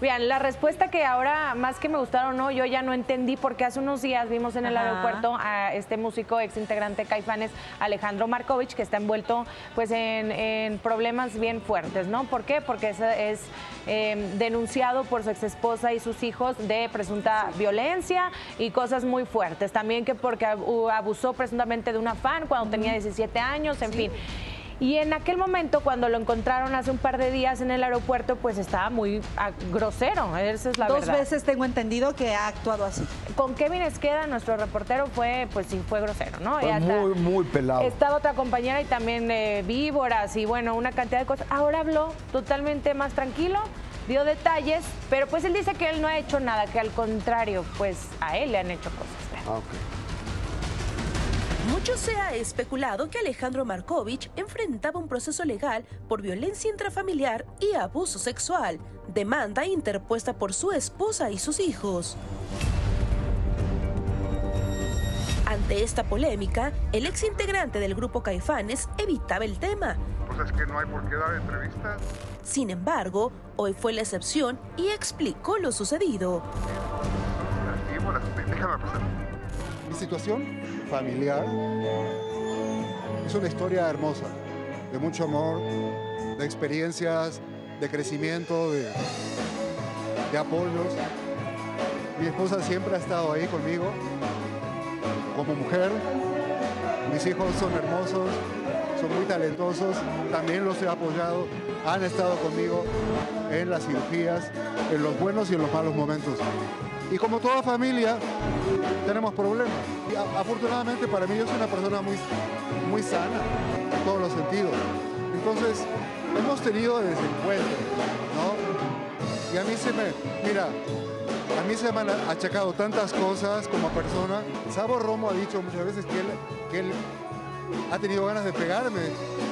Bien, la respuesta que ahora más que me gustaron no, yo ya no entendí porque hace unos días vimos en el aeropuerto a este músico ex integrante Caifanes Alejandro Markovich que está envuelto pues en, problemas bien fuertes, ¿no? ¿Por qué? Porque es, em, denunciado por su ex esposa y sus hijos de presunta violencia y cosas muy fuertes. También que porque abusó presuntamente de una fan cuando tenía 17 años, en fin. Y en aquel momento, cuando lo encontraron hace un par de días en el aeropuerto, pues estaba muy ah, grosero. Esa es la Dos veces tengo entendido que ha actuado así. Con Kevin Esqueda, nuestro reportero, fue, pues sí, fue grosero, ¿no? muy, muy pelado. Estaba otra compañera y también de víboras y bueno, una cantidad de cosas. Ahora habló totalmente más tranquilo dio detalles, pero pues él dice que él no ha hecho nada, que al contrario, pues a él le han hecho cosas. Ah, okay. Mucho se ha especulado que Alejandro Markovich enfrentaba un proceso legal por violencia intrafamiliar y abuso sexual, demanda interpuesta por su esposa y sus hijos. Ante esta polémica, el ex integrante del grupo Caifanes evitaba el tema. Pues es que no hay por qué dar entrevistas. Sin embargo, hoy fue la excepción y explicó lo sucedido. Déjame pasar. Mi situación familiar. Es una historia hermosa, de mucho amor, de experiencias, de crecimiento, de, de apoyos. Mi esposa siempre ha estado ahí conmigo como mujer. Mis hijos son hermosos, son muy talentosos, también los he apoyado, han estado conmigo en las cirugías, en los buenos y en los malos momentos. Y como toda familia, tenemos problemas. Afortunadamente para mí yo soy una persona muy, muy sana en todos los sentidos. Entonces, hemos tenido desencuentros, ¿no? Y a mí se me, mira, a mí se me han achacado tantas cosas como persona. Sabo Romo ha dicho muchas veces que él, que él ha tenido ganas de pegarme.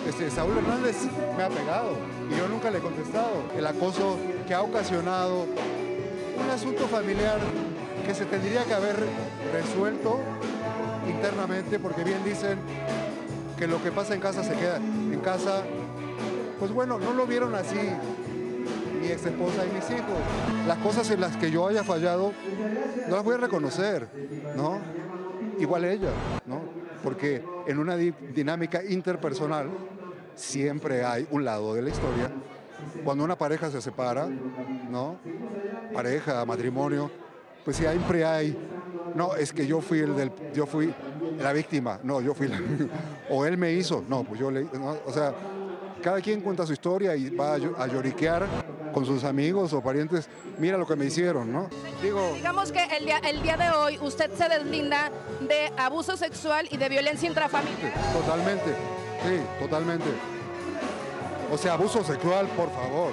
Este, Saúl Hernández me ha pegado y yo nunca le he contestado. El acoso que ha ocasionado un asunto familiar que se tendría que haber resuelto internamente, porque bien dicen que lo que pasa en casa se queda en casa. Pues bueno, no lo vieron así mi ex esposa y mis hijos. Las cosas en las que yo haya fallado, no las voy a reconocer, ¿no? Igual ella, ¿no? Porque en una dinámica interpersonal siempre hay un lado de la historia. Cuando una pareja se separa, ¿no? Pareja, matrimonio, pues siempre hay, no, es que yo fui el del, yo fui la víctima, no, yo fui la, o él me hizo, no, pues yo le, o sea, cada quien cuenta su historia y va a, lloriquear con sus amigos o parientes, mira lo que me hicieron, ¿no? Digo, Digamos que el día, el día de hoy usted se deslinda de abuso sexual y de violencia intrafamiliar. Totalmente, sí, totalmente. O sea, abuso sexual, por favor.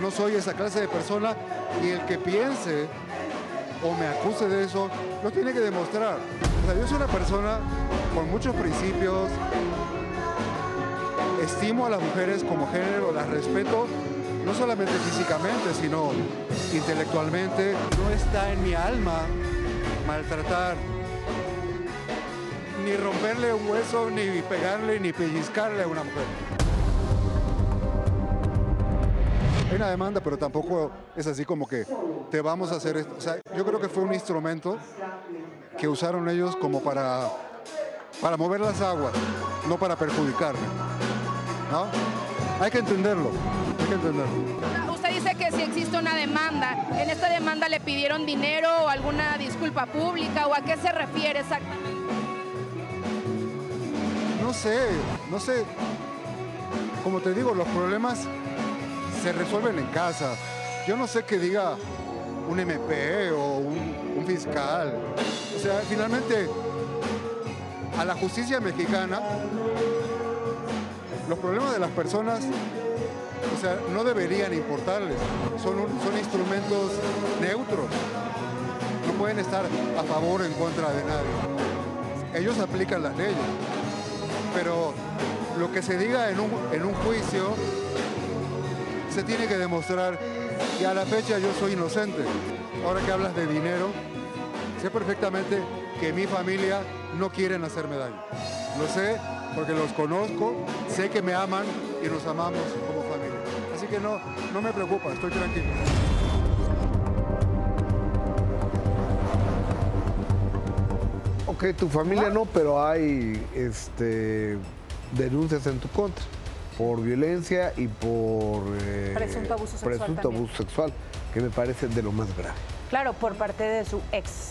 No soy esa clase de persona y el que piense o me acuse de eso, lo tiene que demostrar. O sea, yo soy una persona con muchos principios, estimo a las mujeres como género, las respeto, no solamente físicamente, sino intelectualmente. No está en mi alma maltratar, ni romperle un hueso, ni pegarle, ni pellizcarle a una mujer. Hay una demanda, pero tampoco es así como que te vamos a hacer esto. O sea, yo creo que fue un instrumento que usaron ellos como para, para mover las aguas, no para perjudicarme. ¿No? Hay que entenderlo, hay que entenderlo. Usted dice que si existe una demanda, ¿en esta demanda le pidieron dinero o alguna disculpa pública o a qué se refiere exactamente? No sé, no sé. Como te digo, los problemas se resuelven en casa. Yo no sé qué diga un MP o un, fiscal. O sea, finalmente a la justicia mexicana los problemas de las personas o sea, no deberían importarles. Son, son instrumentos neutros. No pueden estar a favor o en contra de nadie. Ellos aplican las leyes. Pero lo que se diga en un, en un juicio se tiene que demostrar que a la fecha yo soy inocente. Ahora que hablas de dinero, sé perfectamente que mi familia no quieren hacerme daño. Lo sé porque los conozco, sé que me aman y nos amamos como familia. Así que no, no me preocupa, estoy tranquilo. Ok, tu familia no, pero hay este, denuncias en tu contra por violencia y por... Eh, Presunto abuso sexual presunto también. abuso sexual, que me parece de lo más grave. Claro, por parte de su ex.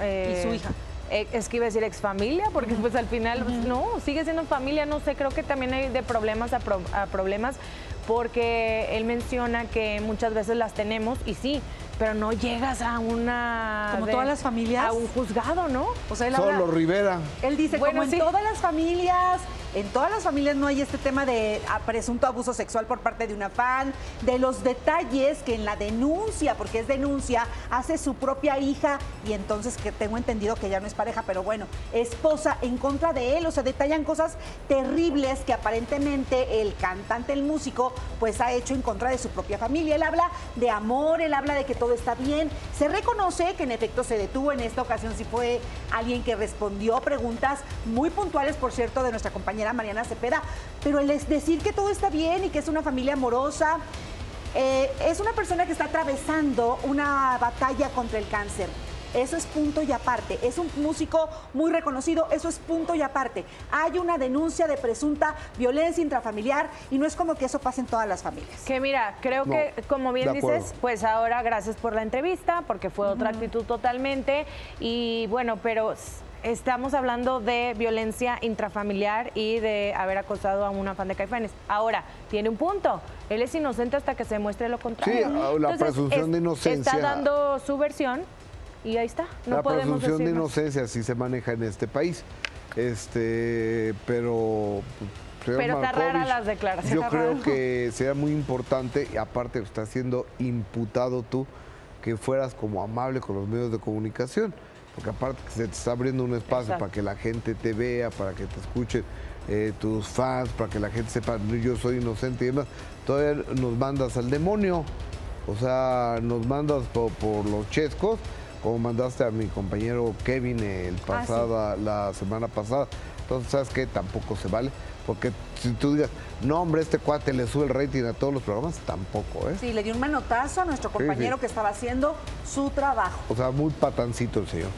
eh, Y su hija. eh, Es que iba a decir ex familia, porque pues al final, pues, no, sigue siendo familia, no sé, creo que también hay de problemas a, pro- a problemas, porque él menciona que muchas veces las tenemos, y sí, pero no llegas a una... Como todas las familias. A un juzgado, ¿no? O sea, él habla- Solo Rivera. Él dice, Bueno, como en sí. todas las familias, en todas las familias no hay este tema de ah, presunto abuso sexual por parte de una fan, de los detalles que en la denuncia, porque es denuncia, hace su propia hija y entonces que tengo entendido que ya no es pareja, pero bueno, esposa en contra de él, o sea, detallan cosas terribles que aparentemente el cantante, el músico, pues ha hecho en contra de su propia familia. Él habla de amor, él habla de que todo está bien, se reconoce que en efecto se detuvo. En esta ocasión, si fue alguien que respondió preguntas muy puntuales, por cierto, de nuestra compañera Mariana Cepeda, pero el decir que todo está bien y que es una familia amorosa, eh, es una persona que está atravesando una batalla contra el cáncer. Eso es punto y aparte. Es un músico muy reconocido, eso es punto y aparte. Hay una denuncia de presunta violencia intrafamiliar y no es como que eso pase en todas las familias. Que mira, creo No, que como bien dices, pues ahora gracias por la entrevista, porque fue otra actitud totalmente. Y bueno, pero estamos hablando de violencia intrafamiliar y de haber acosado a una fan de Caifanes. Ahora, tiene un punto. Él es inocente hasta que se muestre lo contrario. Sí, la presunción de inocencia. Está dando su versión y ahí está. No la podemos presunción de inocencia así se maneja en este país. Este, pero señor Pero está rara las declaraciones. Yo creo que sería muy importante, y aparte está siendo imputado tú, que fueras como amable con los medios de comunicación. Porque aparte que se te está abriendo un espacio Exacto. para que la gente te vea, para que te escuchen eh, tus fans, para que la gente sepa, "No, yo soy inocente y demás. Todavía nos mandas al demonio. O sea, nos mandas por, por los chescos, como mandaste a mi compañero Kevin el Ah, pasada, la semana pasada. Entonces, ¿sabes qué? Tampoco se vale. Porque si tú digas, no, hombre, este cuate le sube el rating a todos los programas, tampoco, ¿eh? Sí, le dio un manotazo a nuestro compañero sí. que estaba haciendo su trabajo. O sea, muy patancito el señor.